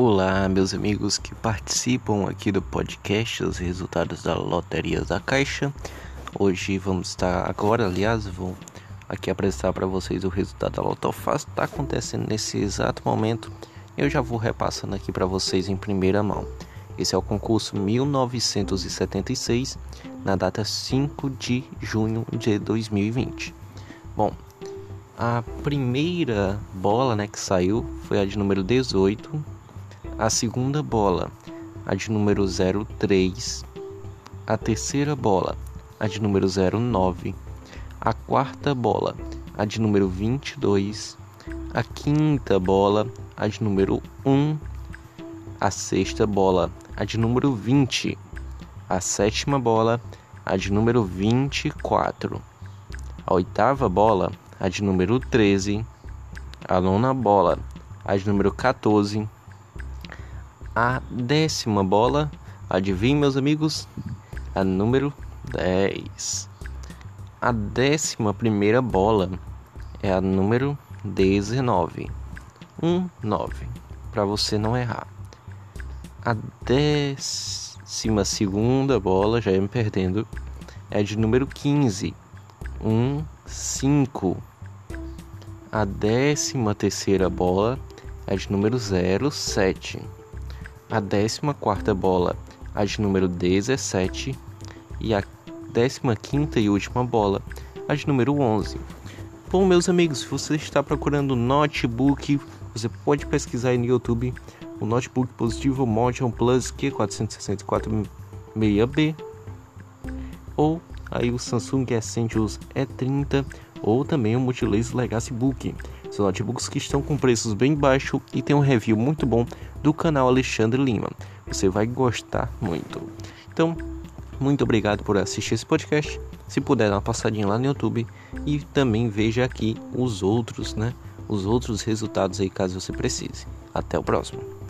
Olá, meus amigos que participam aqui do podcast Os Resultados da Loteria da Caixa. Hoje vamos estar, agora, aliás, vou aqui apresentar para vocês o resultado da Lotofácil. Está acontecendo nesse exato momento. Eu já vou repassando aqui para vocês em primeira mão. Esse é o concurso 1976, na data 5 de junho de 2020. Bom, a primeira bola né, que saiu foi a de número 18 a segunda bola, a de número 03, a terceira bola, a de número 09, a quarta bola, a de número 22, a quinta bola, a de número 1, a sexta bola, a de número 20, a sétima bola, a de número 24, a oitava bola, a de número 13, a nona bola, a de número 14, a décima bola, adivinhe meus amigos, a número 10. A décima primeira bola é a número 19. 1, 9, para você não errar. A décima segunda bola, já ia me perdendo, é de número 15. 1, 5. A décima terceira bola é de número 07 a 14 bola, a de número 17, e a 15 e última bola, a de número 11. Bom, meus amigos, se você está procurando notebook, você pode pesquisar aí no YouTube o notebook positivo Motion Plus Q464 6B ou aí o Samsung Essentials E30 ou também o Multilaser Legacy Book. São notebooks que estão com preços bem baixos e tem um review muito bom do canal Alexandre Lima. Você vai gostar muito. Então, muito obrigado por assistir esse podcast. Se puder dar uma passadinha lá no YouTube e também veja aqui os outros, né? Os outros resultados aí caso você precise. Até o próximo.